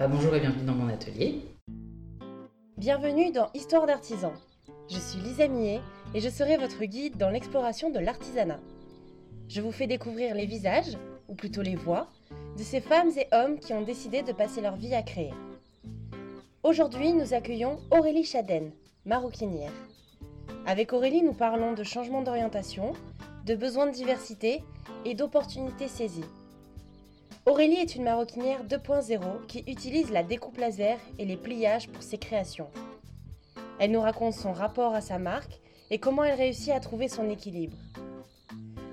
Bah, bonjour et bienvenue dans mon atelier. Bienvenue dans Histoire d'artisan. Je suis Lisa Millet et je serai votre guide dans l'exploration de l'artisanat. Je vous fais découvrir les visages, ou plutôt les voix, de ces femmes et hommes qui ont décidé de passer leur vie à créer. Aujourd'hui, nous accueillons Aurélie Chaden, maroquinière. Avec Aurélie, nous parlons de changement d'orientation, de besoins de diversité et d'opportunités saisies. Aurélie est une maroquinière 2.0 qui utilise la découpe laser et les pliages pour ses créations. Elle nous raconte son rapport à sa marque et comment elle réussit à trouver son équilibre.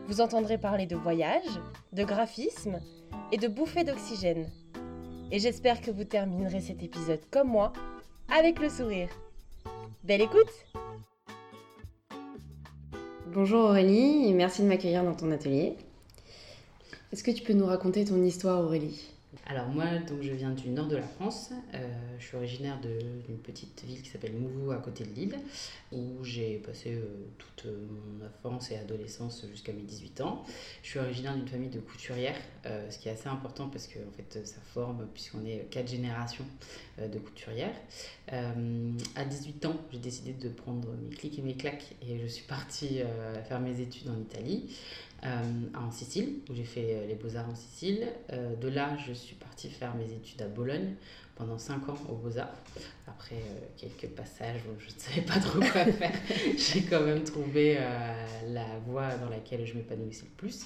Vous entendrez parler de voyage, de graphisme et de bouffées d'oxygène. Et j'espère que vous terminerez cet épisode comme moi, avec le sourire. Belle écoute Bonjour Aurélie merci de m'accueillir dans ton atelier. Est-ce que tu peux nous raconter ton histoire Aurélie? Alors moi, donc, je viens du nord de la France. Euh, je suis originaire d'une petite ville qui s'appelle Mouvou à côté de Lille, où j'ai passé euh, toute euh, mon enfance et adolescence jusqu'à mes 18 ans. Je suis originaire d'une famille de couturières, ce qui est assez important parce que en fait, ça forme, puisqu'on est quatre générations de couturières. à 18 ans, j'ai décidé de prendre mes clics et mes claques et je suis partie faire mes études en Italie. En Sicile, où j'ai fait les beaux-arts en Sicile. de là, je suis partie faire mes études à Bologne pendant 5 ans aux Beaux-Arts. Après euh, quelques passages où je ne savais pas trop quoi faire, j'ai quand même trouvé euh, la voie dans laquelle je m'épanouissais le plus.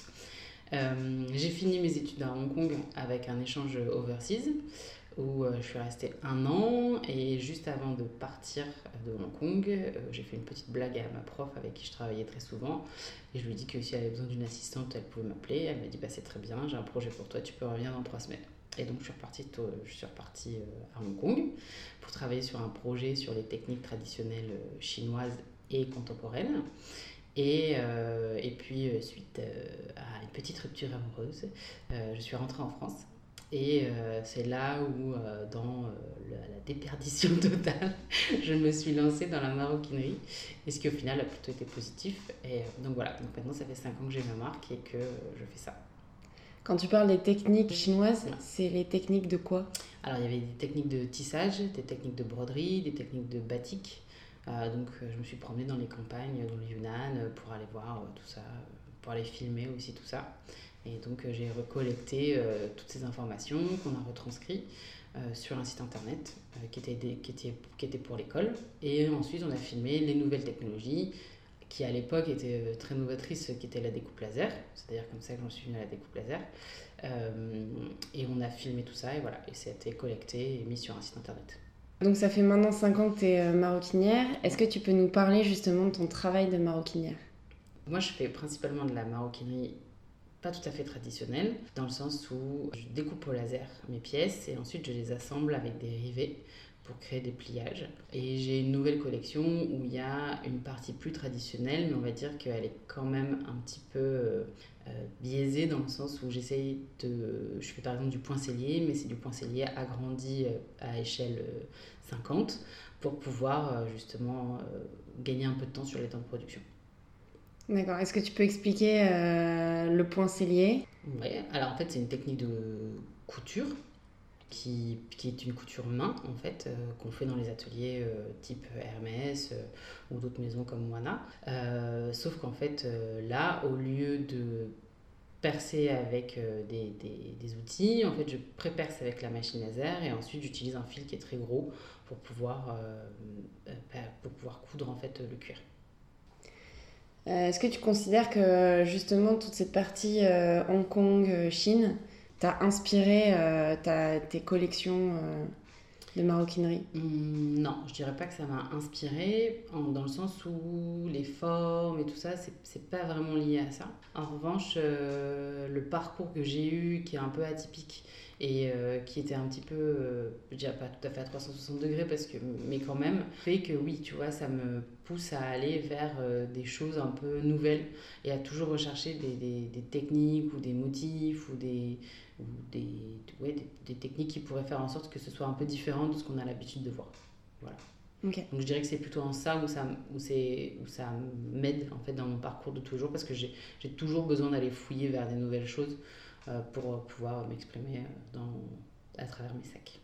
Euh, j'ai fini mes études à Hong Kong avec un échange overseas où je suis restée un an et juste avant de partir de Hong Kong, j'ai fait une petite blague à ma prof avec qui je travaillais très souvent et je lui ai dit que si elle avait besoin d'une assistante, elle pouvait m'appeler. Elle m'a dit bah, c'est très bien, j'ai un projet pour toi, tu peux revenir dans trois semaines. Et donc je suis repartie, je suis repartie euh, à Hong Kong pour travailler sur un projet sur les techniques traditionnelles euh, chinoises et contemporaines. Et, euh, et puis, suite à une petite rupture amoureuse, je suis rentrée en France. Et c'est là où, dans la, déperdition totale, je me suis lancée dans la maroquinerie. Et ce qui, au final, a plutôt été positif. Et donc voilà, donc maintenant, ça fait 5 ans que j'ai ma marque et que je fais ça. Quand tu parles des techniques chinoises, c'est les techniques de quoi? Alors il y avait des techniques de tissage, des techniques de broderie, des techniques de batik. Euh, donc euh, je me suis promenée dans les campagnes, dans le Yunnan, euh, pour aller voir tout ça, pour aller filmer aussi tout ça. Et donc j'ai recollecté toutes ces informations qu'on a retranscrites sur un site internet qui, était qui, était, qui était pour l'école. Et ensuite on a filmé les nouvelles technologies, qui à l'époque était euh, très novatrice, qui était la découpe laser. C'est d'ailleurs comme ça que j'en suis venue à la découpe laser. Euh, et on a filmé tout ça et voilà, et ça a été collecté et mis sur un site internet. Donc ça fait maintenant 5 ans que tu es euh, maroquinière. Est-ce que tu peux nous parler justement de ton travail de maroquinière? Moi je fais principalement de la maroquinerie pas tout à fait traditionnelle, dans le sens où je découpe au laser mes pièces et ensuite je les assemble avec des rivets pour créer des pliages. Et j'ai une nouvelle collection où il y a une partie plus traditionnelle, mais on va dire qu'elle est quand même un petit peu euh, biaisée dans le sens où j'essaye de... Je fais par exemple du poincellier, mais c'est du poincellier agrandi euh, à échelle 50 euh, pour pouvoir justement gagner un peu de temps sur les temps de production. D'accord. Est-ce que tu peux expliquer le poincellier Oui. Alors en fait, c'est une technique de couture qui, qui, est une couture main en fait euh, qu'on fait dans les ateliers euh, type Hermès euh, ou d'autres maisons comme Moana. sauf qu'en fait là, au lieu de percer avec des, des, des, outils, en fait je pré-perce avec la machine laser et ensuite j'utilise un fil qui est très gros pour pouvoir, pour pouvoir coudre en fait le cuir. Est-ce que tu considères que justement toute cette partie Hong Kong, Chine, t'as inspiré euh, tes collections euh, de maroquinerie? Mmh, Non, je dirais pas que ça m'a inspiré, dans le sens où les formes et tout ça, c'est pas vraiment lié à ça. En revanche, euh, le parcours que j'ai eu, qui est un peu atypique et qui était un petit peu, je dirais pas tout à fait à 360 degrés, parce que, mais quand même, fait que oui, tu vois, ça me pousse à aller vers des choses un peu nouvelles et à toujours rechercher des, des, des techniques ou des motifs ou des ou des, ouais, des, techniques qui pourraient faire en sorte que ce soit un peu différent de ce qu'on a l'habitude de voir. Voilà. Donc je dirais que c'est plutôt en ça où ça, où où ça m'aide en fait dans mon parcours de toujours parce que j'ai toujours besoin d'aller fouiller vers des nouvelles choses euh, pour pouvoir m'exprimer dans, à travers mes sacs.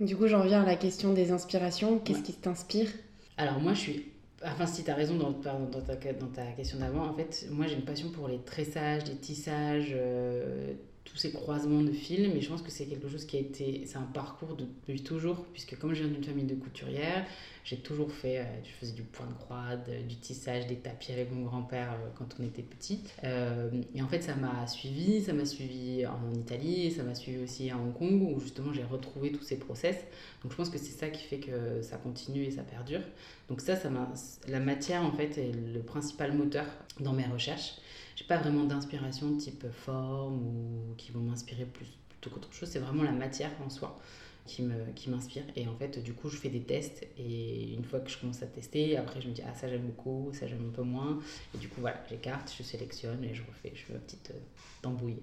Du coup, j'en reviens à la question des inspirations. Qu'est-ce qui t'inspire? Alors moi, je suis... Enfin, si tu as raison dans, dans, dans, ta, dans ta question d'avant, en fait, moi j'ai une passion pour les tressages, les tissages, euh, tous ces croisements de fils, mais je pense que c'est quelque chose qui a été, c'est un parcours depuis toujours, puisque comme je viens d'une famille de couturières, j'ai toujours fait, euh, je faisais du point de croix, du tissage, des tapis avec mon grand-père euh, quand on était petit. Euh, et en fait, ça m'a suivi, ça m'a suivi en Italie, et ça m'a suivi aussi à Hong Kong, où justement j'ai retrouvé tous ces process. Donc je pense que c'est ça qui fait que ça continue et ça perdure. Donc ça, ça la matière en fait est le principal moteur dans mes recherches j'ai pas vraiment d'inspiration type forme ou qui vont m'inspirer plus plutôt qu'autre chose. C'est vraiment la matière en soi qui me qui m'inspire et en fait du coup je fais des tests et une fois que je commence à tester après je me dis ah ça j'aime beaucoup ça j'aime un peu moins et du coup voilà j'écarte je sélectionne et je refais je fais ma petite euh, tambouille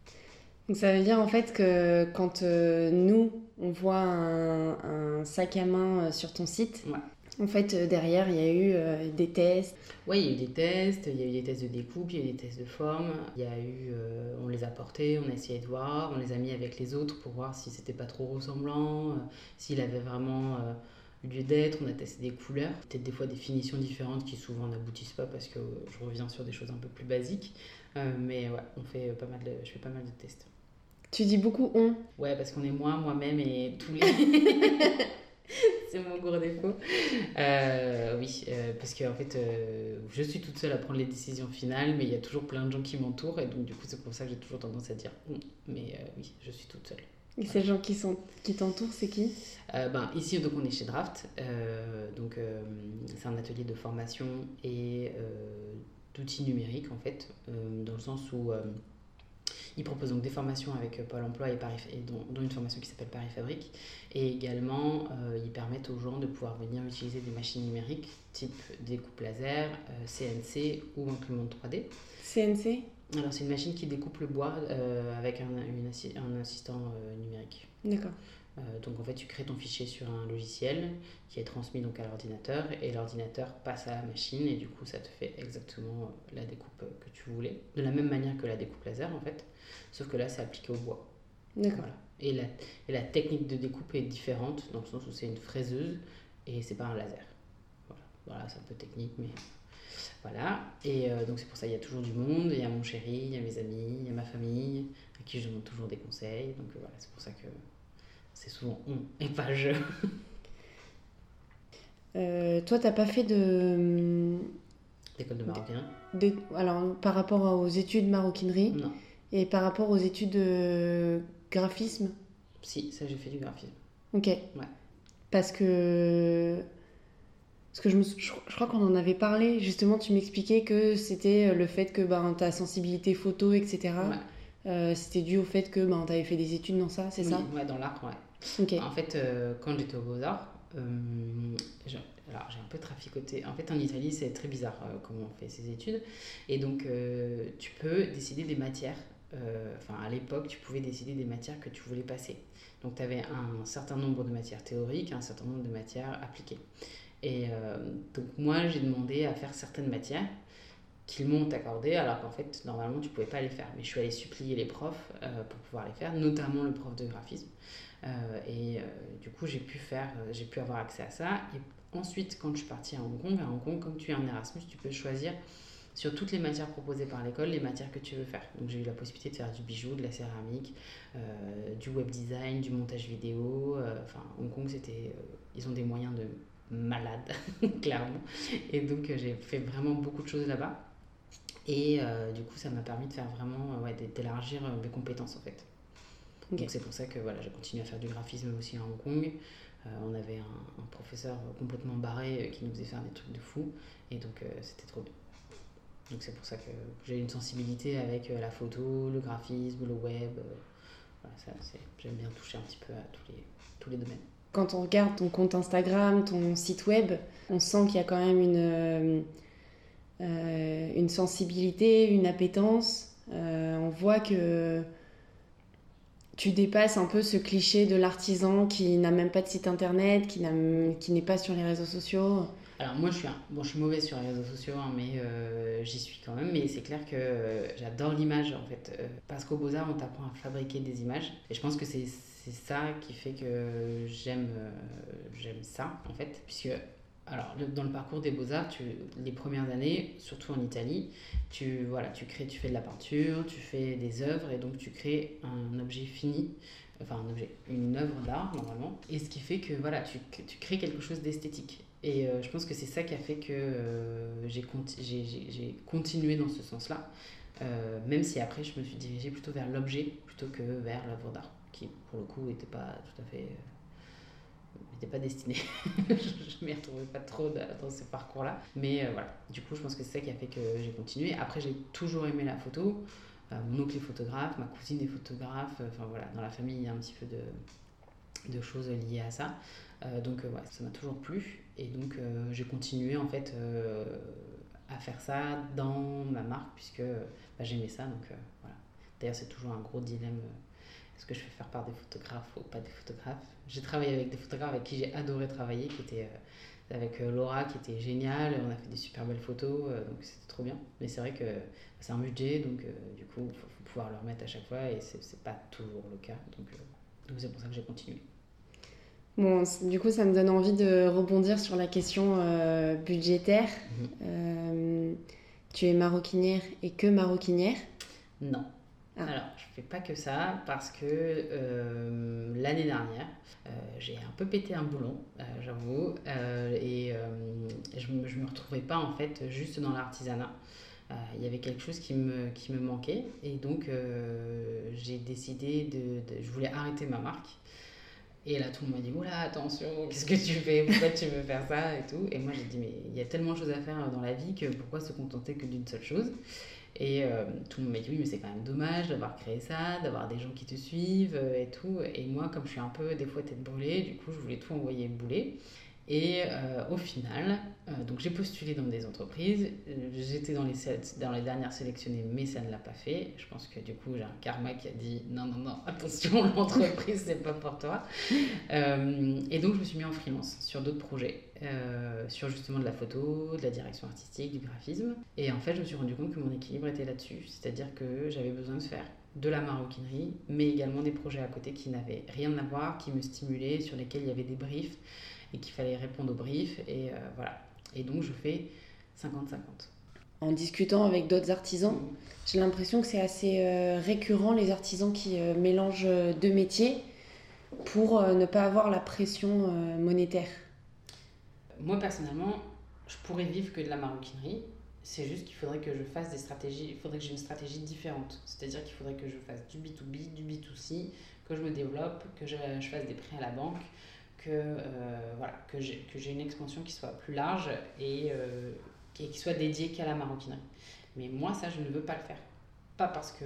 donc ça veut dire en fait que quand euh, nous on voit un, un, sac à main euh, sur ton site ouais. En fait, euh, derrière, il y a eu euh, des tests. Oui, il y a eu des tests, il y a eu des tests de découpe, il y a eu des tests de forme. Il y a eu, euh, on les a portés, on a essayé de voir, on les a mis avec les autres pour voir si c'était pas trop ressemblant, s'il avait vraiment lieu d'être. On a testé des couleurs, peut-être des fois des finitions différentes qui souvent n'aboutissent pas parce que je reviens sur des choses un peu plus basiques. mais ouais, on fait pas mal de, je fais pas mal de tests. Tu dis beaucoup on Ouais, parce qu'on est moi, moi-même et tous les. c'est mon gros défaut. Euh, oui, euh, parce qu'en fait, euh, je suis toute seule à prendre les décisions finales, mais il y a toujours plein de gens qui m'entourent, et donc du coup, c'est pour ça que j'ai toujours tendance à dire mais oui, je suis toute seule. Et ces gens qui, sont, qui t'entourent, c'est qui? Ben, Ici, donc, on est chez Draft. donc, c'est un atelier de formation et d'outils numériques, en fait, dans le sens où il propose donc des formations avec euh, Pôle emploi et, Paris, et dont, une formation qui s'appelle Paris Fabrique. Et également, euh, ils permettent aux gens de pouvoir venir utiliser des machines numériques type découpe laser, CNC euh, ou imprimante 3D. CNC Alors, c'est une machine qui découpe le bois avec un, un assistant numérique. D'accord. Donc en fait, tu crées ton fichier sur un logiciel qui est transmis donc à l'ordinateur et l'ordinateur passe à la machine et du coup ça te fait exactement la découpe que tu voulais. De la même manière que la découpe laser en fait. Sauf que là, c'est appliqué au bois. D'accord. Et, la, et la technique de découpe est différente, dans le sens où c'est une fraiseuse et c'est pas un laser. Voilà, voilà c'est un peu technique, mais voilà. Et euh, donc c'est pour ça qu'il y a toujours du monde. Il y a mon chéri, il y a mes amis, il y a ma famille, à qui je demande toujours des conseils. Donc euh, voilà, c'est pour ça que c'est souvent on et pas je. Euh, toi, t'as pas fait de. D'école de maroquinerie de... Alors, par rapport aux études maroquinerie Non. Et par rapport aux études de graphisme? Si, ça j'ai fait du graphisme. Ok. Ouais. Parce que. Parce que je, me... je crois qu'on en avait parlé, justement, tu m'expliquais que c'était le fait que ben, ta sensibilité photo, etc., euh, c'était dû au fait que ben, tu avais fait des études dans ça, c'est ça Ouais, dans l'art, ouais. En fait, euh, quand j'étais au Beaux-Arts, euh, j'ai un peu traficoté. En fait, en Italie, c'est très bizarre comment on fait ses études. Et donc, tu peux décider des matières euh, enfin à l'époque, tu pouvais décider des matières que tu voulais passer. Donc tu avais un certain nombre de matières théoriques, un certain nombre de matières appliquées. Et euh, donc moi, j'ai demandé à faire certaines matières qu'ils m'ont accordées, alors qu'en fait, normalement, tu pouvais pas les faire. Mais je suis allée supplier les profs euh, pour pouvoir les faire, notamment le prof de graphisme. et du coup, j'ai pu faire, j'ai pu avoir accès à ça. Et ensuite, quand je suis partie à Hong Kong, à Hong Kong, comme tu es en Erasmus, tu peux choisir sur toutes les matières proposées par l'école, les matières que tu veux faire. Donc j'ai eu la possibilité de faire du bijou, de la céramique, euh, du web design, du montage vidéo. Euh, enfin, Hong Kong, c'était, euh, ils ont des moyens de malade, clairement. Et donc j'ai fait vraiment beaucoup de choses là-bas. Et du coup, ça m'a permis de faire vraiment, ouais, d'élargir mes compétences en fait. Donc c'est pour ça que voilà, j'ai continué à faire du graphisme aussi à Hong Kong. on avait un, un, professeur complètement barré qui nous faisait faire des trucs de fou. Et donc c'était trop bien. Donc c'est pour ça que j'ai une sensibilité avec euh, la photo, le graphisme, le web. Euh, j'aime bien toucher un petit peu à tous les, tous les domaines. Quand on regarde ton compte Instagram, ton site web, on sent qu'il y a quand même une, euh, une sensibilité, une appétence. on voit que tu dépasses un peu ce cliché de l'artisan qui n'a même pas de site internet, qui n'est pas sur les réseaux sociaux. Alors moi je suis, bon, je suis mauvaise sur les réseaux sociaux, hein, mais euh, j'y suis quand même. Mais c'est clair que j'adore l'image en fait. Euh, parce qu'au Beaux-Arts on t'apprend à fabriquer des images. Et je pense que c'est c'est ça qui fait que j'aime j'aime ça, en fait, puisque alors, dans le parcours des beaux-arts, les premières années, surtout en Italie, tu, voilà, tu, crées, tu fais de la peinture, tu fais des œuvres et donc tu crées un objet fini, enfin un objet, une œuvre d'art normalement. Et ce qui fait que voilà, tu, tu crées quelque chose d'esthétique. Et euh, je pense que c'est ça qui a fait que euh, j'ai continué dans ce sens-là, euh, même si après je me suis dirigée plutôt vers l'objet plutôt que vers l'œuvre d'art, qui pour le coup n'était pas tout à fait pas destiné. je m'y retrouvais pas trop dans ce parcours-là. Mais euh, voilà, du coup, je pense que c'est ça qui a fait que j'ai continué. Après, j'ai toujours aimé la photo. Euh, mon oncle est photographe, ma cousine est photographe. Enfin voilà, dans la famille, il y a un petit peu de, choses liées à ça. Euh, donc ouais, ça m'a toujours plu. Et donc j'ai continué en fait à faire ça dans ma marque puisque bah, j'aimais ça. Donc voilà. D'ailleurs, c'est toujours un gros dilemme est-ce que je fais faire par des photographes ou pas des photographes J'ai travaillé avec des photographes avec qui j'ai adoré travailler, qui étaient euh, avec euh, Laura, qui était géniale. On a fait des super belles photos, euh, donc c'était trop bien. Mais c'est vrai que c'est un budget, donc du coup, il faut, pouvoir le remettre à chaque fois et c'est pas toujours le cas. Donc c'est pour ça que j'ai continué. Bon, du coup, ça me donne envie de rebondir sur la question budgétaire. Mhm. tu es maroquinière et que maroquinière? Non. Ah. Alors, je fais pas que ça parce que euh, l'année dernière, euh, j'ai un peu pété un boulon, euh, j'avoue, et je, me, me retrouvais pas en fait juste dans l'artisanat. Il y avait quelque chose qui me, qui me manquait et donc j'ai décidé de, Je voulais arrêter ma marque. Et là, tout le monde m'a dit Oula, attention, qu'est-ce que tu fais? Pourquoi tu veux faire ça? Et tout. Et moi, j'ai dit Mais il y a tellement de choses à faire dans la vie que pourquoi se contenter que d'une seule chose? Et euh, tout le monde m'a dit oui, mais c'est quand même dommage d'avoir créé ça, d'avoir des gens qui te suivent euh, et tout. Et moi, comme je suis un peu des fois tête brûlée, du coup, je voulais tout envoyer bouler. Et euh, au final, donc j'ai postulé dans des entreprises. J'étais dans les, dans les dernières sélectionnées, mais ça ne l'a pas fait. Je pense que du coup, j'ai un karma qui a dit non, non, non, attention, l'entreprise, c'est pas pour toi. et donc, je me suis mis en freelance sur d'autres projets. Euh, sur justement de la photo, de la direction artistique, du graphisme. Et en fait, je me suis rendu compte que mon équilibre était là-dessus. C'est-à-dire que j'avais besoin de faire de la maroquinerie, mais également des projets à côté qui n'avaient rien à voir, qui me stimulaient, sur lesquels il y avait des briefs et qu'il fallait répondre aux briefs. Et euh, voilà. Et donc, je fais 50-50. En discutant avec d'autres artisans, mmh. j'ai l'impression que c'est assez euh, récurrent les artisans qui mélangent deux métiers pour ne pas avoir la pression monétaire moi personnellement, je pourrais vivre que de la maroquinerie. C'est juste qu'il faudrait que je fasse des stratégies, il faudrait que j'ai une stratégie différente. C'est-à-dire qu'il faudrait que je fasse du B2B, du B2C, que je me développe, que je, fasse des prêts à la banque, que, euh, voilà, que j'ai une expansion qui soit plus large et euh, qui, soit dédiée qu'à la maroquinerie. Mais moi, ça, je ne veux pas le faire. Pas parce que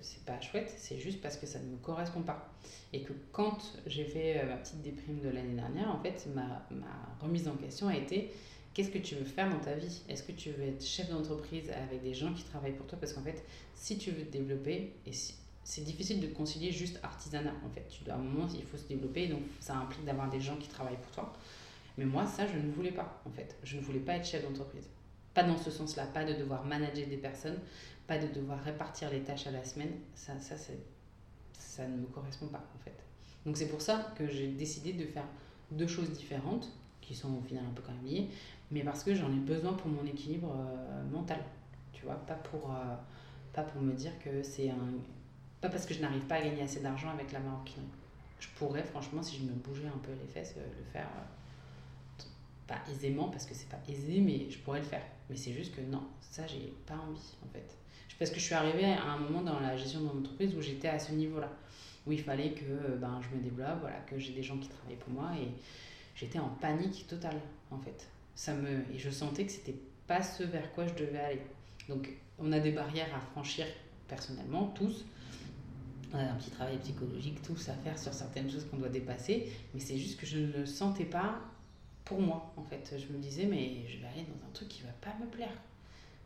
c'est pas chouette, c'est juste parce que ça ne me correspond pas. Et que quand j'ai fait euh, ma petite déprime de l'année dernière, en fait, ma, ma, remise en question a été qu'est-ce que tu veux faire dans ta vie? Est-ce que tu veux être chef d'entreprise avec des gens qui travaillent pour toi? Parce qu'en fait, si tu veux te développer, et c'est difficile de concilier juste artisanat. En fait, tu dois, à un moment, il faut se développer, donc ça implique d'avoir des gens qui travaillent pour toi. Mais moi, ça, je ne voulais pas, en fait. Je ne voulais pas être chef d'entreprise. Pas dans ce sens-là, pas de devoir manager des personnes, pas de devoir répartir les tâches à la semaine. Ça, ça, ça ne me correspond pas, en fait. Donc c'est pour ça que j'ai décidé de faire deux choses différentes, qui sont au final un peu quand même liées, mais parce que j'en ai besoin pour mon équilibre euh, mental. Tu vois, pas pour, euh, pas pour me dire que c'est un. Parce que je n'arrive pas à gagner assez d'argent avec la maroquinerie. Je pourrais, franchement, si je me bougeais un peu les fesses, euh, le faire pas aisément parce que c'est pas aisé, mais je pourrais le faire. Mais c'est juste que non, ça j'ai pas envie en fait. Parce que je suis arrivée à un moment dans la gestion de mon entreprise où j'étais à ce niveau-là, où il fallait que ben, je me développe, voilà, que j'ai des gens qui travaillent pour moi et j'étais en panique totale en fait. Ça me et je sentais que c'était pas ce vers quoi je devais aller. Donc on a des barrières à franchir personnellement tous. Un petit travail psychologique tous à faire sur certaines choses qu'on doit dépasser, mais c'est juste que je ne le sentais pas pour moi en fait. Je me disais mais je vais aller dans un truc qui va pas me plaire.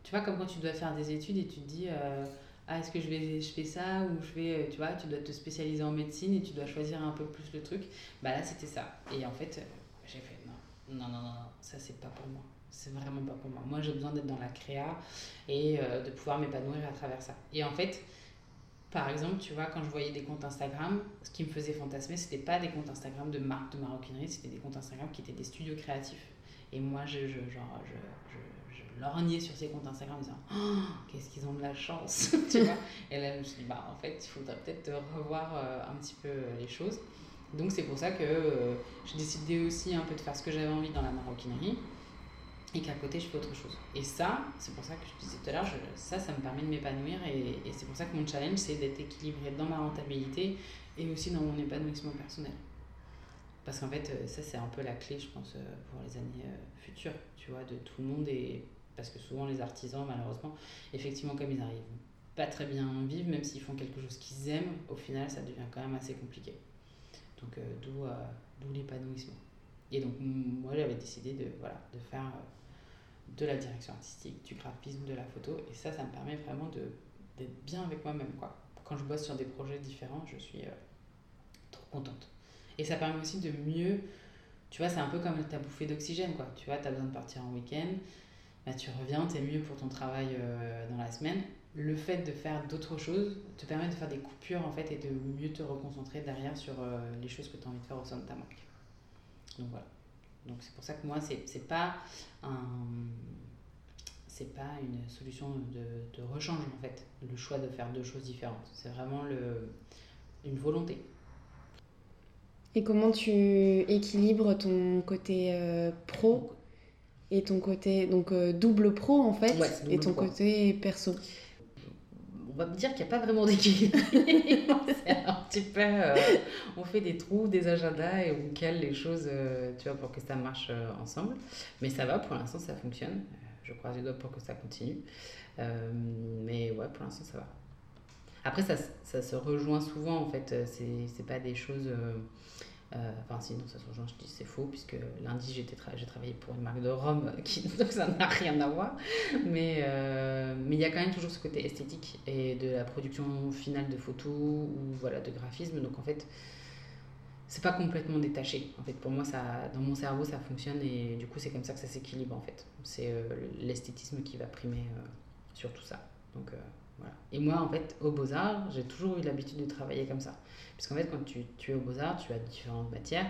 Tu vois comme quand tu dois faire des études et tu te dis euh, ah est-ce que je vais je fais ça ou je vais tu vois tu dois te spécialiser en médecine et tu dois choisir un peu plus le truc. Bah là c'était ça. Et en fait j'ai fait non non non non ça c'est pas pour moi. C'est vraiment pas pour moi. Moi j'ai besoin d'être dans la créa et euh, de pouvoir m'épanouir à travers ça. Et en fait Par exemple, tu vois, quand je voyais des comptes Instagram, ce qui me faisait fantasmer, c'était pas des comptes Instagram de marques de maroquinerie, c'était des comptes Instagram qui étaient des studios créatifs. Et moi, je, lorgnais sur ces comptes Instagram en disant oh, Qu'est-ce qu'ils ont de la chance tu vois Et là, je me suis dit Bah, en fait, il faudrait peut-être revoir euh, un petit peu euh, les choses. Donc, c'est pour ça que euh, j'ai décidé aussi un peu de faire ce que j'avais envie dans la maroquinerie et qu'à côté je fais autre chose. Et ça, c'est pour ça que je disais tout à l'heure, ça, ça me permet de m'épanouir et, c'est pour ça que mon challenge, c'est d'être équilibré dans ma rentabilité et aussi dans mon épanouissement personnel. Parce qu'en fait, euh, ça, c'est un peu la clé, je pense, euh, pour les années euh, futures, tu vois, de tout le monde. Et parce que souvent, les artisans, malheureusement, effectivement, comme ils arrivent pas très bien vivre, même s'ils font quelque chose qu'ils aiment, au final, ça devient quand même assez compliqué. Donc, d'où l'épanouissement. Et donc, moi, j'avais décidé de, voilà, de faire de la direction artistique, du graphisme, de la photo. Et ça, ça me permet vraiment d'être bien avec moi-même. Quand je bosse sur des projets différents, je suis trop contente. Et ça permet aussi de mieux. Tu vois, c'est un peu comme ta bouffée d'oxygène, quoi. Tu vois, tu as besoin de partir en week-end, bah, tu reviens, tu es mieux pour ton travail euh, dans la semaine. Le fait de faire d'autres choses te permet de faire des coupures, en fait, et de mieux te reconcentrer derrière sur euh, les choses que tu as envie de faire au sein de ta marque. Donc voilà. Donc c'est pour ça que moi, c'est pas un c'est pas une solution de, de, rechange en fait, le choix de faire deux choses différentes. C'est vraiment le, une volonté. Et comment tu équilibres ton côté euh, pro et ton côté donc euh, double pro en fait ouais, et ton pro. côté perso? On va me dire qu'il n'y a pas vraiment d'équilibre. un petit peu. Euh, on fait des trous, des agendas et on cale les choses, euh, tu vois, pour que ça marche euh, ensemble. Mais ça va, pour l'instant, ça fonctionne. Je croise les doigts pour que ça continue. mais ouais, pour l'instant, ça va. Après, ça, ça, se rejoint souvent, en fait. C'est pas des choses. Euh, enfin, sinon, ça se je dis c'est faux, puisque lundi, j'ai tra travaillé pour une marque de rhum, qui, donc ça n'a rien à voir. Mais euh, mais il y a quand même toujours ce côté esthétique et de la production finale de photos ou voilà, de graphisme. Donc en fait, c'est pas complètement détaché. En fait, pour moi, ça, dans mon cerveau, ça fonctionne et du coup, c'est comme ça que ça s'équilibre en fait. C'est euh, l'esthétisme qui va primer sur tout ça. Donc Et moi, en fait, au Beaux-Arts, j'ai toujours eu l'habitude de travailler comme ça. Parce qu'en fait, quand tu, tu es au Beaux-Arts, tu as différentes matières,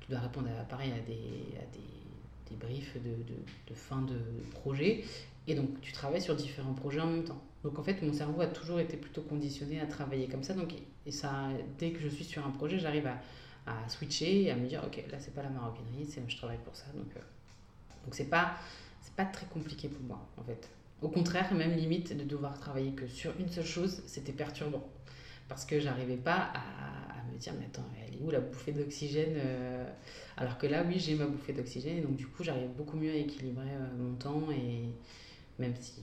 tu dois répondre à, pareil à des, à des, des briefs de, de, de, fin de projet. Et donc, tu travailles sur différents projets en même temps. Donc, en fait, mon cerveau a toujours été plutôt conditionné à travailler comme ça. Donc, et ça, dès que je suis sur un projet, j'arrive à, à switcher et à me dire, OK, là, c'est pas la maroquinerie, je travaille pour ça. Donc, euh, donc c'est pas, pas très compliqué pour moi, en fait. Au contraire, même limite de devoir travailler que sur une seule chose, c'était perturbant. Parce que j'arrivais pas à, me dire, mais attends, elle est où la bouffée d'oxygène euh... Alors que là, oui, j'ai ma bouffée d'oxygène. Et donc, du coup, j'arrive beaucoup mieux à équilibrer euh, mon temps. Et même si,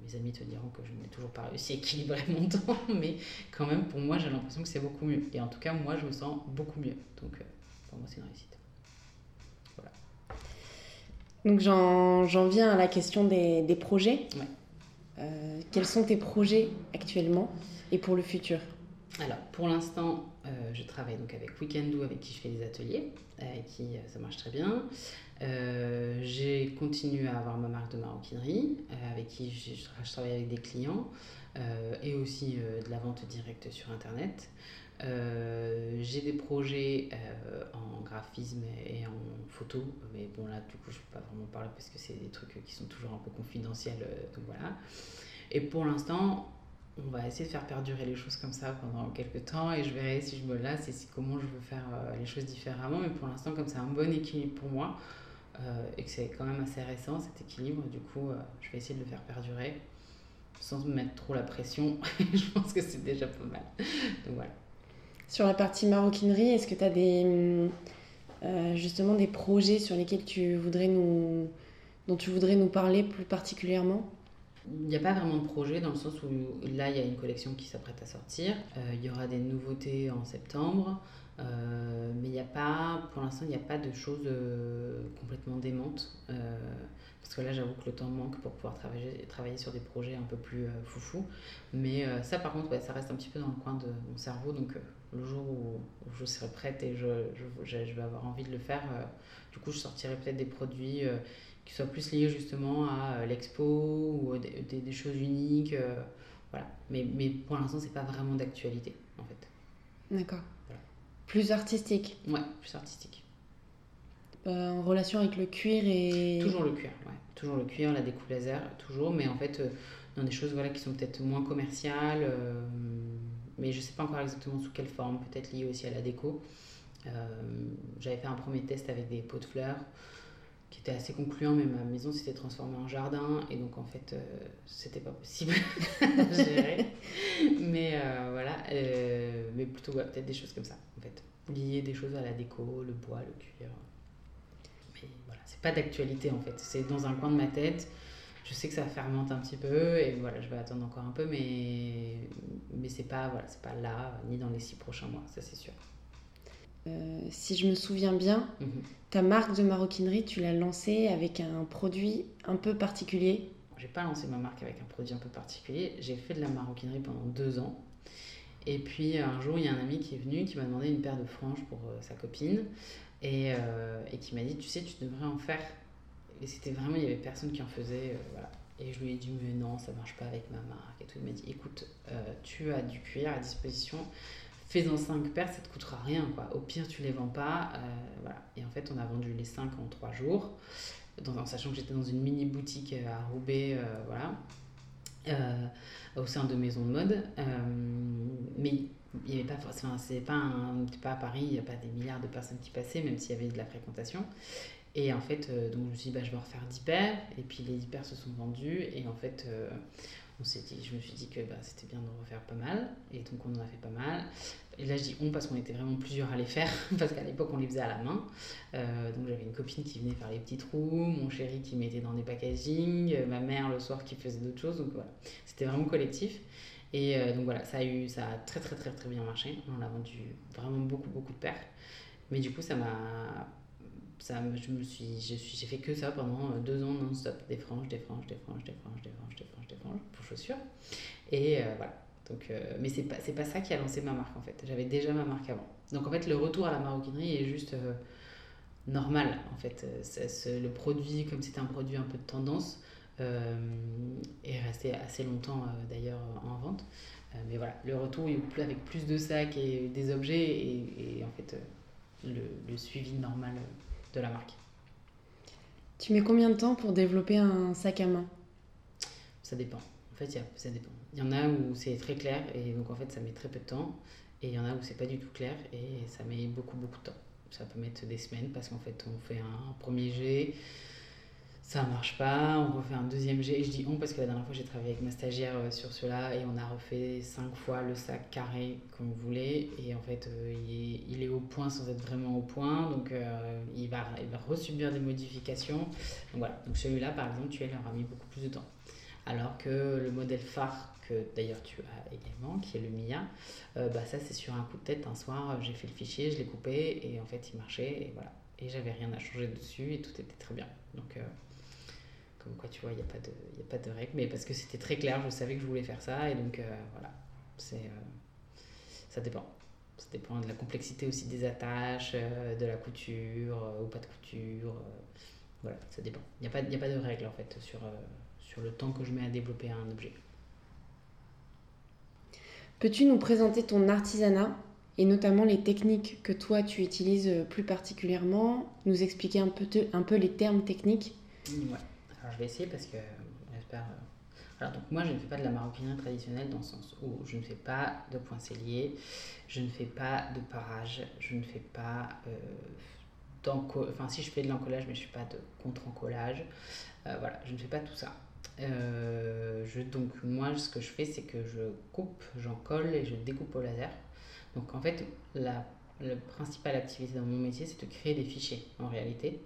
mes amis te diront que je n'ai toujours pas réussi à équilibrer mon temps, mais quand même, pour moi, j'ai l'impression que c'est beaucoup mieux. Et en tout cas, moi, je me sens beaucoup mieux. Donc, euh, pour moi, c'est une réussite. Donc j'en viens à la question des, des projets. Ouais. Euh, quels sont tes projets actuellement et pour le futur? Alors pour l'instant, euh, je travaille donc avec Weekendoo avec qui je fais des ateliers, avec qui euh, ça marche très bien. Euh, j'ai continué à avoir ma marque de maroquinerie, avec qui je, je, travaille avec des clients et aussi de la vente directe sur Internet. Euh, j'ai des projets euh, en graphisme et en photo, mais bon là du coup je ne peux pas vraiment parler parce que c'est des trucs qui sont toujours un peu confidentiels, euh, donc voilà. Et pour l'instant, on va essayer de faire perdurer les choses comme ça pendant quelques temps et je verrai si je me lasse et si, comment je veux faire les choses différemment. Mais pour l'instant, comme c'est un bon équilibre pour moi et que c'est quand même assez récent cet équilibre, du coup, je vais essayer de le faire perdurer sans me mettre trop la pression. je pense que c'est déjà pas mal. Donc voilà. Sur la partie maroquinerie, est-ce que tu as des, euh, justement des projets sur lesquels tu voudrais nous, dont tu voudrais nous parler plus particulièrement? Il n'y a pas vraiment de projet dans le sens où là il y a une collection qui s'apprête à sortir. Euh, il y aura des nouveautés en septembre, euh, mais il n'y a pas, pour l'instant, il n'y a pas de choses euh, complètement démentes. parce que là, j'avoue que le temps manque pour pouvoir travailler, travailler sur des projets un peu plus foufou. Mais ça, par contre, ouais, ça reste un petit peu dans le coin de mon cerveau. Donc le jour où, je serai prête et je, je, vais avoir envie de le faire, du coup, je sortirai peut-être des produits qui soient plus liés justement à l'expo ou des, des, choses uniques. Voilà. Mais, mais pour l'instant, c'est pas vraiment d'actualité, en fait. D'accord. Voilà. Plus artistique, Ouais, plus artistique. euh, en relation avec le cuir et. Toujours le cuir, ouais. Toujours le cuir, la découpe laser, toujours. Mais en fait, euh, dans des choses voilà, qui sont peut-être moins commerciales. euh, mais je sais pas encore exactement sous quelle forme, peut-être liées aussi à la déco. Euh, J'avais fait un premier test avec des pots de fleurs qui était assez concluant, mais ma maison s'était transformée en jardin. Et donc, en fait, euh, c'était pas possible à gérer. Mais euh, voilà. euh, mais plutôt, ouais, peut-être des choses comme ça, en fait. Lier des choses à la déco, le bois, le cuir. Mais voilà, c'est pas d'actualité en fait. C'est dans un coin de ma tête. Je sais que ça fermente un petit peu et voilà, je vais attendre encore un peu, mais, mais c'est pas, voilà, c'est pas là, ni dans les six prochains mois, ça c'est sûr. Euh, si je me souviens bien, Mhm. ta marque de maroquinerie, tu l'as lancée avec un produit un peu particulier. J'ai pas lancé ma marque avec un produit un peu particulier. J'ai fait de la maroquinerie pendant deux ans. Et puis un jour, il y a un ami qui est venu qui m'a demandé une paire de franges pour euh, sa copine et, euh, et qui m'a dit Tu sais, tu devrais en faire. Et c'était vraiment, il y avait personne qui en faisait. voilà. Et je lui ai dit Mais non, ça marche pas avec ma marque. Et tout. Il m'a dit Écoute, euh, tu as du cuir à disposition. Fais-en 5 paires, ça te coûtera rien. Quoi. Au pire, tu les vends pas. euh, voilà. Et en fait, on a vendu les 5 en 3 jours dans, en sachant que j'étais dans une mini boutique euh, à Roubaix, euh, voilà, au sein de maisons de mode. Mais il y avait pas forcément, c'est pas, pas à Paris, il n'y a pas des milliards de personnes qui passaient, même s'il y avait de la fréquentation. Et en fait, donc je me suis dit, bah, je vais refaire 10 paires, et puis les 10 paires se sont vendues, et en fait, on s'est dit, je me suis dit que bah, c'était bien de refaire pas mal, et donc on en a fait pas mal. Et là, je dis on parce qu'on était vraiment plusieurs à les faire, parce qu'à l'époque, on les faisait à la main. Euh, donc j'avais une copine qui venait faire les petits trous, mon chéri qui mettait dans des packaging, euh, ma mère le soir qui faisait d'autres choses. Donc voilà, c'était vraiment collectif. Et euh, donc voilà, ça a, eu, ça a très très très très bien marché. On a vendu vraiment beaucoup beaucoup de paires. Mais du coup, ça m'a. Ça, je me suis, je suis, j'ai fait que ça pendant euh, deux ans non-stop. Des franges, des franges, des franges, des franges, des franges, des franges, des franges pour chaussures. Et euh, voilà. Donc, euh, mais c'est pas, c'est pas ça qui a lancé ma marque en fait. J'avais déjà ma marque avant. Donc en fait, le retour à la maroquinerie est juste euh, normal en fait. Euh, c'est- c'est- le produit, comme c'était un produit un peu de tendance, euh, est resté assez longtemps d'ailleurs en vente. Mais voilà, le retour est avec plus de sacs et des objets et, et en fait le, le suivi normal de la marque. Tu mets combien de temps pour développer un sac à main? Ça dépend. En fait, a- ça dépend. Il y en a où c'est très clair et donc en fait ça met très peu de temps. Et il y en a où c'est pas du tout clair et ça met beaucoup beaucoup de temps. Ça peut mettre des semaines parce qu'en fait on fait un premier jet, ça marche pas, on refait un deuxième jet. Et je dis on parce que la dernière fois j'ai travaillé avec ma stagiaire euh, sur cela et on a refait cinq fois le sac carré qu'on voulait et en fait euh, il, est, au point sans être vraiment au point donc euh, il, va, il va resubir des modifications. Donc voilà, donc celui-là par exemple tu leur mis beaucoup plus de temps. Alors que le modèle phare, que d'ailleurs tu as également, qui est le Mia, bah ça c'est sur un coup de tête. Un soir, j'ai fait le fichier, je l'ai coupé et en fait il marchait et voilà. Et j'avais rien à changer dessus et tout était très bien. Donc, comme quoi tu vois, il n'y a, pas de- il y a pas de règle, mais parce que c'était très clair, je savais que je voulais faire ça et donc euh, voilà. C'est, euh, ça dépend. Ça dépend de la complexité aussi des attaches, euh, de la couture euh, ou pas de couture. euh, voilà, ça dépend. Il n'y a, pas- il y a pas de règle en fait sur, euh, sur le temps que je mets à développer un objet. Peux-tu nous présenter ton artisanat et notamment les techniques que toi tu utilises plus particulièrement? Nous expliquer un peu, te- un peu les termes techniques? Ouais. Je vais essayer parce que euh, j'espère. euh, Alors donc moi je ne fais pas de la maroquinerie traditionnelle dans le sens où je ne fais pas de point cellier, je ne fais pas de parage, je ne fais pas euh, d'enco- Enfin si je fais de l'encollage mais je ne fais pas de contre-encollage. Euh, voilà, je ne fais pas tout ça. Euh, donc moi ce que je fais c'est que je coupe, j'en colle et je découpe au laser. Donc en fait la principale activité dans mon métier c'est de créer des fichiers en réalité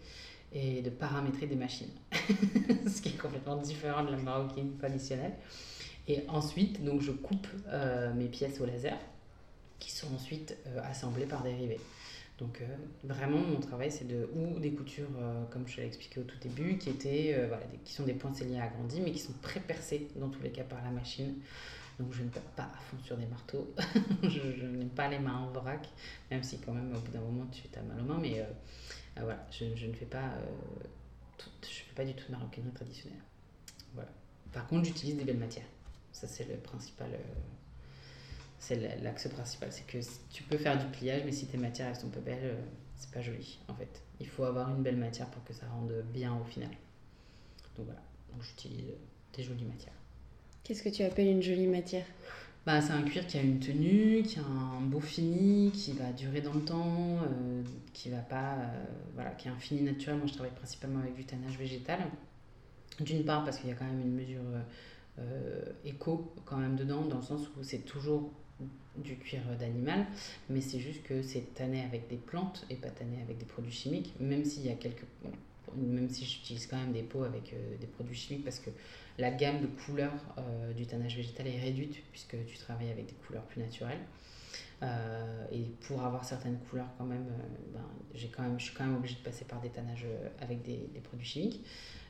et de paramétrer des machines, ce qui est complètement différent de la maroquinerie traditionnelle. Et ensuite, donc je coupe euh, mes pièces au laser, qui sont ensuite euh, assemblées par dérivés. Donc euh, vraiment, mon travail, c'est de ou des coutures, comme je l'ai expliqué au tout début, qui étaient, voilà, des- qui sont des poinçonniers agrandis, mais qui sont pré-percés dans tous les cas par la machine. Donc je ne tape pas à fond sur des marteaux. je je n'ai pas les mains en vrac, même si quand même au bout d'un moment tu as mal aux mains, mais voilà, je, je ne fais pas, euh, fais pas du tout de maroquinerie traditionnelle. Par contre, j'utilise des belles matières. Ça, c'est le principal. c'est l'axe principal. C'est que tu peux faire du pliage, mais si tes matières elles sont peu belles, c'est pas joli en fait. Il faut avoir une belle matière pour que ça rende bien au final. Donc voilà, j'utilise des jolies matières. Qu'est-ce que tu appelles une jolie matière? Bah, c'est un cuir qui a une tenue, qui a un beau fini, qui va durer dans le temps, euh, qui va pas, euh, voilà, qui a un fini naturel. Moi, je travaille principalement avec du tannage végétal. D'une part parce qu'il y a quand même une mesure euh, éco quand même dedans, dans le sens où c'est toujours du cuir d'animal, mais c'est juste que c'est tanné avec des plantes et pas tanné avec des produits chimiques, même s'il y a quelques... même si j'utilise quand même des pots avec des produits chimiques parce que la gamme de couleurs euh, du tannage végétal est réduite puisque tu travailles avec des couleurs plus naturelles. Euh, et pour avoir certaines couleurs quand même, euh, ben, j'ai quand même, je suis quand même obligée de passer par des tannages avec des, produits chimiques.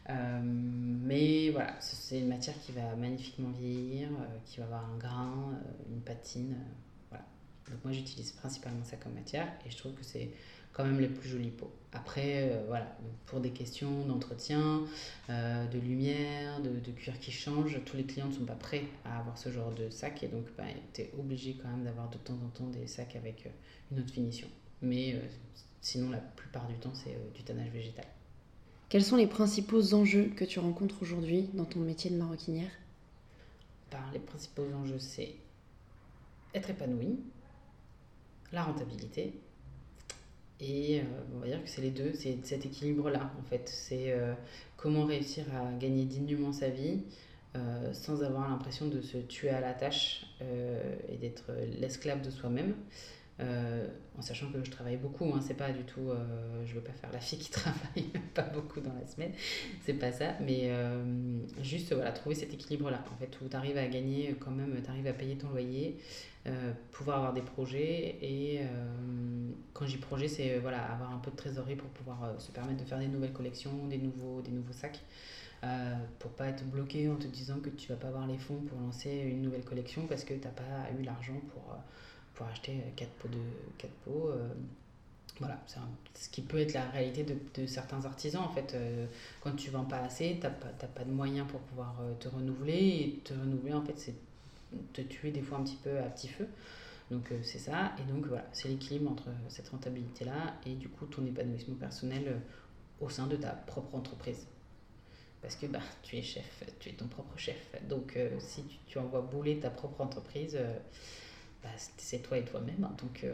mais voilà, c'est une matière qui va magnifiquement vieillir, qui va avoir un grain, une patine. voilà. Donc moi j'utilise principalement ça comme matière et je trouve que c'est quand même les plus jolies peaux. Après, euh, voilà, pour des questions d'entretien, euh, de lumière, de, cuir qui change, tous les clients ne sont pas prêts à avoir ce genre de sac et donc bah, tu es obligé quand même d'avoir de temps en temps des sacs avec euh, une autre finition. Mais sinon, la plupart du temps, c'est du tannage végétal. Quels sont les principaux enjeux que tu rencontres aujourd'hui dans ton métier de maroquinière? Ben, Les principaux enjeux, c'est être épanoui, la rentabilité et euh, on va dire que c'est les deux, c'est cet équilibre-là en fait. C'est euh, comment réussir à gagner dignement sa vie euh, sans avoir l'impression de se tuer à la tâche et d'être l'esclave de soi-même. En sachant que je travaille beaucoup, hein, c'est pas du tout, je veux pas faire la fille qui travaille pas beaucoup dans la semaine, c'est pas ça, mais juste voilà, trouver cet équilibre-là, en fait, où tu arrives à gagner quand même, tu arrives à payer ton loyer, euh, pouvoir avoir des projets. Et euh, quand j'y projet, c'est euh, voilà, avoir un peu de trésorerie pour pouvoir se permettre de faire des nouvelles collections, des nouveaux, des nouveaux sacs. pour pas être bloqué en te disant que tu vas pas avoir les fonds pour lancer une nouvelle collection parce que tu n'as pas eu l'argent pour, pour acheter 4 pots. De, 4 pots voilà, c'est ce qui peut être la réalité de, certains artisans. En fait, quand tu vends pas assez, tu n'as pas, pas, de moyens pour pouvoir te renouveler. Et te renouveler, en fait, c'est te tuer des fois un petit peu à petit feu. Donc euh, c'est ça. Et donc voilà, c'est l'équilibre entre cette rentabilité-là et du coup ton épanouissement personnel euh, au sein de ta propre entreprise. Parce que bah, tu es chef, tu es ton propre chef. Donc euh, si tu, tu, envoies bouler ta propre entreprise, bah, c'est toi et toi-même. Hein. Donc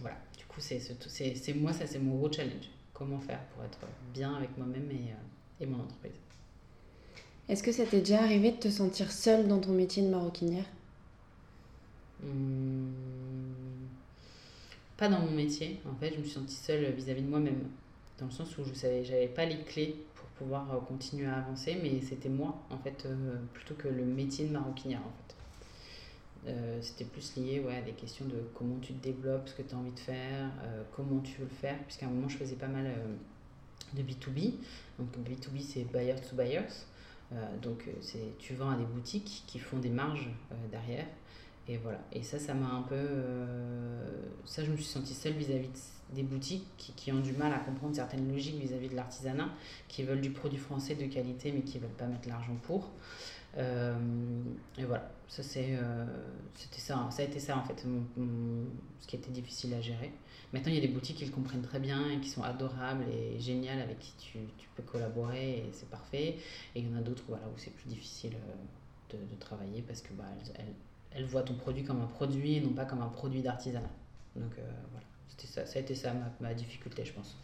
voilà, du coup c'est moi, ça c'est mon gros challenge. Comment faire pour être bien avec moi-même et, et mon entreprise. Est-ce que ça t'est déjà arrivé de te sentir seule dans ton métier de maroquinière? Hmm. Pas dans mon métier. En fait, je me suis sentie seule vis-à-vis de moi-même. Dans le sens où je savais, j'avais pas les clés pour pouvoir euh, continuer à avancer, mais c'était moi, en fait, euh, plutôt que le métier de maroquinière, en fait. Euh, c'était plus lié ouais, à des questions de comment tu te développes, ce que tu as envie de faire, comment tu veux le faire, puisqu'à un moment je faisais pas mal de B2B. Donc B2B c'est buyers to buyers. Euh, donc euh, c'est tu vends à des boutiques qui font des marges euh, derrière. Et voilà. Et ça, ça m'a un peu. ça, je me suis sentie seule vis-à-vis des boutiques qui, qui, ont du mal à comprendre certaines logiques vis-à-vis de l'artisanat, qui veulent du produit français de qualité mais qui ne veulent pas mettre l'argent pour. Et voilà. Ça, c'est, c'était ça. Ça a été ça, en fait, ce qui était difficile à gérer. Maintenant, il y a des boutiques qui le comprennent très bien et qui sont adorables et géniales avec qui tu, tu peux collaborer et c'est parfait. Et il y en a d'autres voilà, où c'est plus difficile euh, de, de, travailler parce que bah, elles, elles, voient ton produit comme un produit et non pas comme un produit d'artisanat. Donc euh, voilà, c'était ça, ça a été ça ma, ma difficulté, je pense.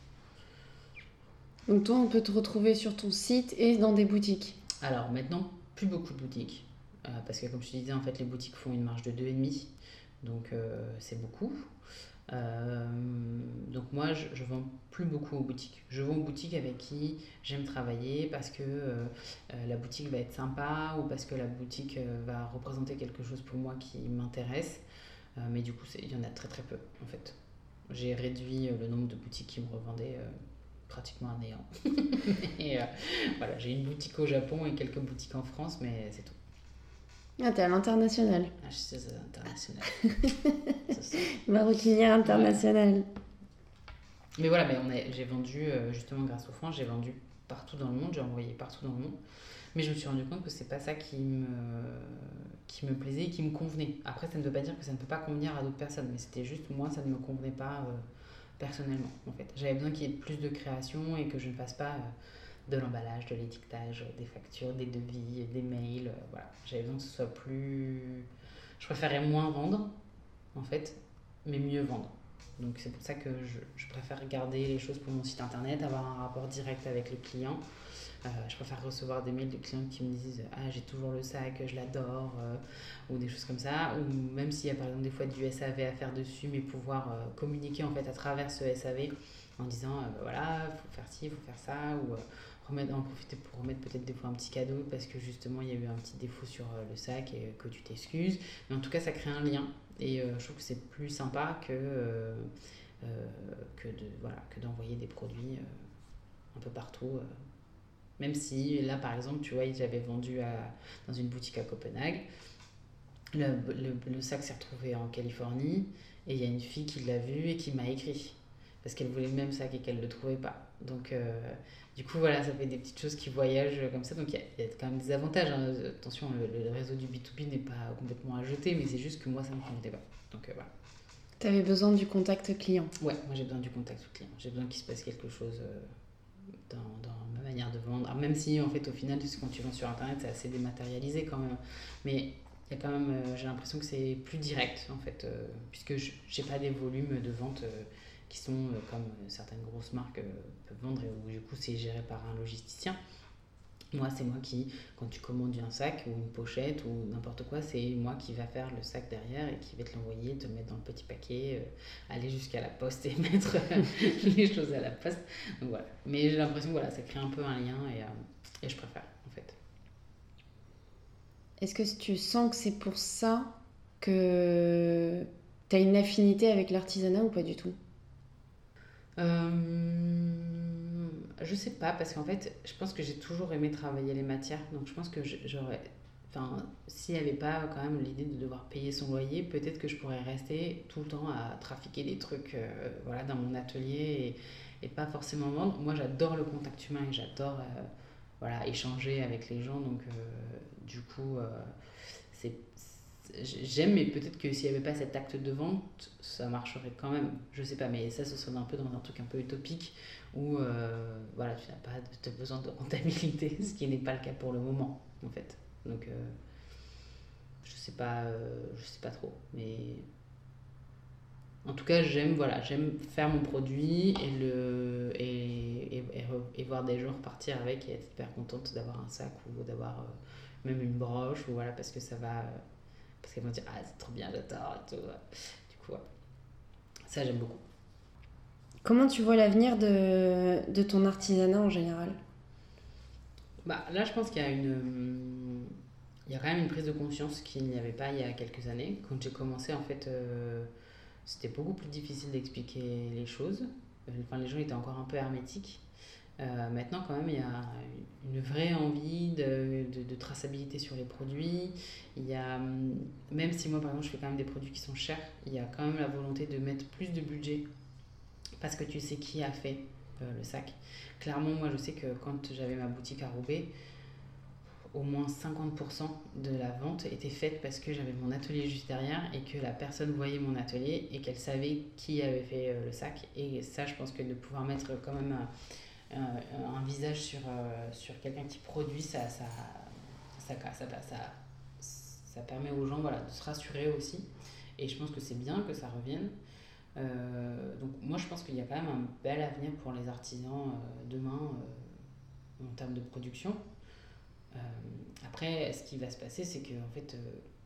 Donc toi, on peut te retrouver sur ton site et dans des boutiques? Alors maintenant, plus beaucoup de boutiques. Euh, parce que comme je te disais, en fait, les boutiques font une marge de 2,5. Donc c'est beaucoup. Euh, donc moi, je, vends plus beaucoup aux boutiques. Je vends aux boutiques avec qui j'aime travailler parce que euh, euh, la boutique va être sympa ou parce que la boutique va représenter quelque chose pour moi qui m'intéresse. mais du coup, il y en a très très peu en fait. J'ai réduit le nombre de boutiques qui me revendaient pratiquement à néant. et voilà, j'ai une boutique au Japon et quelques boutiques en France, mais c'est tout. Ah, t'es à l'international. Ah, je suis à l'international. Maroquinière internationale. Mais voilà, mais j'ai vendu, euh, justement grâce aux francs, j'ai vendu partout dans le monde, j'ai envoyé partout dans le monde. Mais je me suis rendu compte que c'est pas ça qui me, qui me plaisait et qui me convenait. Après, ça ne veut pas dire que ça ne peut pas convenir à d'autres personnes, mais c'était juste moi, ça ne me convenait pas euh, personnellement. En fait, j'avais besoin qu'il y ait plus de création et que je ne fasse pas euh, de l'emballage, de l'étiquetage, des factures, des devis, des mails. Euh, voilà, j'avais besoin que ce soit plus. Je préférais moins vendre, en fait, mais mieux vendre. Donc c'est pour ça que je, je, préfère garder les choses pour mon site internet, avoir un rapport direct avec le client euh, je préfère recevoir des mails de clients qui me disent Ah, j'ai toujours le sac, je l'adore, euh, ou des choses comme ça. Ou même s'il y a par exemple des fois du SAV à faire dessus, mais pouvoir euh, communiquer en fait à travers ce SAV en disant Voilà, il faut faire ci, il faut faire ça, ou en profiter pour remettre peut-être des fois un petit cadeau parce que justement il y a eu un petit défaut sur le sac et que tu t'excuses. Mais en tout cas, ça crée un lien et je trouve que c'est plus sympa que, que, de, voilà, que d'envoyer des produits un peu partout même si là, par exemple, tu vois, j'avais vendu à, dans une boutique à Copenhague. Le, le, le sac s'est retrouvé en Californie et il y a une fille qui l'a vu et qui m'a écrit parce qu'elle voulait le même sac et qu'elle ne le trouvait pas. Donc, euh, du coup, voilà, ça fait des petites choses qui voyagent comme ça. Donc, il y, a quand même des avantages. Hein. Attention, le, réseau du B2B n'est pas complètement à jeter, mais c'est juste que moi, ça ne me convenait pas. Donc, euh, voilà. Tu avais besoin du contact client Ouais, moi j'ai besoin du contact client. J'ai besoin qu'il se passe quelque chose. Euh, dans, ma manière de vendre. même si, en fait, au final, quand tu vends sur Internet, c'est assez dématérialisé quand même. Mais il y a quand même, euh, j'ai l'impression que c'est plus direct, en fait, euh, puisque je n'ai pas des volumes de vente euh, qui sont comme certaines grosses marques peuvent vendre, et où du coup, c'est géré par un logisticien. Moi, c'est moi qui, quand tu commandes un sac ou une pochette ou n'importe quoi, c'est moi qui va faire le sac derrière et qui va te l'envoyer, te le mettre dans le petit paquet, euh, aller jusqu'à la poste et mettre les choses à la poste. Donc voilà. Mais j'ai l'impression que voilà, ça crée un peu un lien et, euh, et je préfère en fait. Est-ce que tu sens que c'est pour ça que tu as une affinité avec l'artisanat ou pas du tout? Euh je sais pas, parce qu'en fait, je pense que j'ai toujours aimé travailler les matières. Donc, je pense que j'aurais. Enfin, s'il n'y avait pas quand même l'idée de devoir payer son loyer, peut-être que je pourrais rester tout le temps à trafiquer des trucs euh, voilà, dans mon atelier et, et, pas forcément vendre. Moi, j'adore le contact humain et j'adore euh, voilà, échanger avec les gens. Donc, euh, du coup, c'est j'aime, mais peut-être que s'il n'y avait pas cet acte de vente, ça marcherait quand même. Je sais pas, mais ça, ce serait un peu dans un truc un peu utopique où euh, voilà, tu n'as pas besoin de rentabilité, ce qui n'est pas le cas pour le moment, en fait. Donc, euh, je sais pas, euh, sais pas trop, mais en tout cas, j'aime voilà, j'aime faire mon produit et, voir des gens repartir avec et être hyper contente d'avoir un sac ou d'avoir même une broche ou voilà parce que ça va parce qu'elles vont dire ah c'est trop bien j'adore et tout. Du coup, ça j'aime beaucoup. Comment tu vois l'avenir de, de, ton artisanat en général? Bah, Là, je pense qu'il y a une... Il y a quand même une prise de conscience qu'il n'y avait pas il y a quelques années. Quand j'ai commencé, en fait, euh, c'était beaucoup plus difficile d'expliquer les choses. Enfin, les gens étaient encore un peu hermétiques. Euh, maintenant, quand même, il y a une vraie envie de, de, de, traçabilité sur les produits. Il y a, même si moi, par exemple, je fais quand même des produits qui sont chers, il y a quand même la volonté de mettre plus de budget parce que tu sais qui a fait euh, le sac. Clairement, moi, je sais que quand j'avais ma boutique à Roubaix, au moins 50% de la vente était faite parce que j'avais mon atelier juste derrière et que la personne voyait mon atelier et qu'elle savait qui avait fait euh, le sac. Et ça, je pense que de pouvoir mettre quand même un, visage sur, euh, sur quelqu'un qui produit, ça, ça, ça, ça, ça, ça permet aux gens voilà, de se rassurer aussi. Et je pense que c'est bien que ça revienne. Euh, donc moi je pense qu'il y a quand même un bel avenir pour les artisans euh, demain euh, en termes de production. après, ce qui va se passer, c'est que en fait,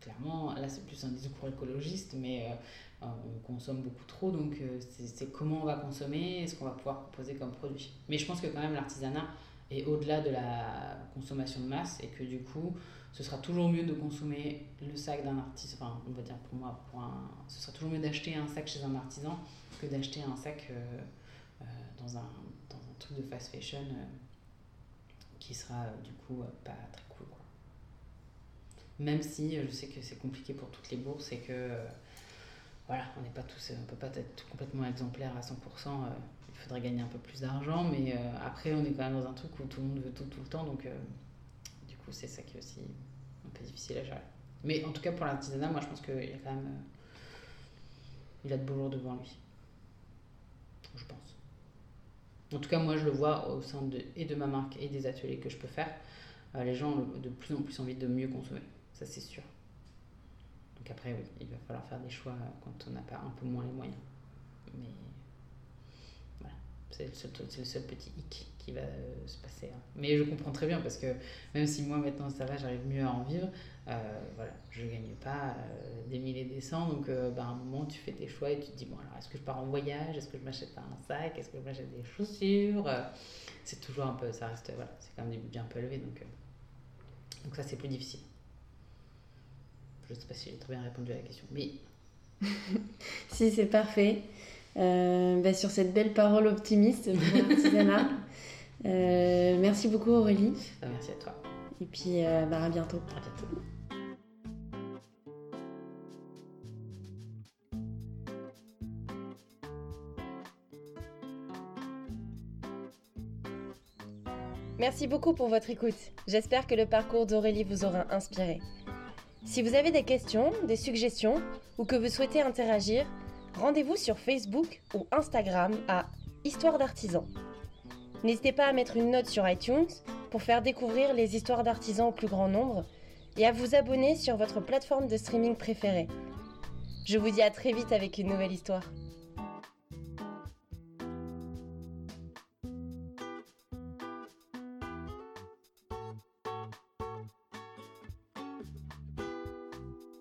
clairement, là c'est plus un discours écologiste, mais on consomme beaucoup trop, donc c'est comment on va consommer, ce qu'on va pouvoir proposer comme produit. Mais je pense que quand même l'artisanat est au-delà de la consommation de masse et que du coup, ce sera toujours mieux de consommer le sac d'un artisan, enfin on va dire pour moi, pour un, ce sera toujours mieux d'acheter un sac chez un artisan que d'acheter un sac euh, euh, dans, un, dans un truc de fast fashion euh, qui sera du coup pas très cool. Quoi. Même si je sais que c'est compliqué pour toutes les bourses et que voilà, on n'est pas tous, on peut pas être complètement exemplaire à 100%, il faudrait gagner un peu plus d'argent, mais après, on est quand même dans un truc où tout le monde veut tout tout le temps, donc c'est ça qui est aussi un peu difficile à gérer. Mais en tout cas, pour l'artisanat, moi, je pense qu'il a quand même. euh, il a de beaux jours devant lui. Je pense. En tout cas, moi, je le vois au sein de, et de ma marque et des ateliers que je peux faire. Euh, les gens ont de plus en plus envie de mieux consommer. Ça, c'est sûr. Donc après, oui, il va falloir faire des choix quand on n'a pas un peu moins les moyens. Mais voilà, c'est le seul petit hic va euh, se passer. hein. Mais je comprends très bien parce que même si moi maintenant ça va, j'arrive mieux à en vivre, euh, voilà, je gagne pas euh, des milliers et des cents. Donc euh, bah, à un moment, tu fais tes choix et tu te dis, bon alors est-ce que je pars en voyage? Est-ce que je m'achète un sac? Est-ce que je m'achète des chaussures? Euh, C'est toujours un peu, ça reste, voilà, c'est quand même des budgets un peu élevés. Donc, donc ça, c'est plus difficile. Je sais pas si j'ai très bien répondu à la question, mais Si, c'est parfait. Bah, sur cette belle parole optimiste. Euh, merci beaucoup Aurélie. merci à toi. Et puis euh, bah, à bientôt. À bientôt. Merci beaucoup pour votre écoute. J'espère que le parcours d'Aurélie vous aura inspiré. Si vous avez des questions, des suggestions ou que vous souhaitez interagir, rendez-vous sur Facebook ou Instagram à Histoire d'artisans. N'hésitez pas à mettre une note sur iTunes pour faire découvrir les histoires d'artisans au plus grand nombre et à vous abonner sur votre plateforme de streaming préférée. Je vous dis à très vite avec une nouvelle histoire.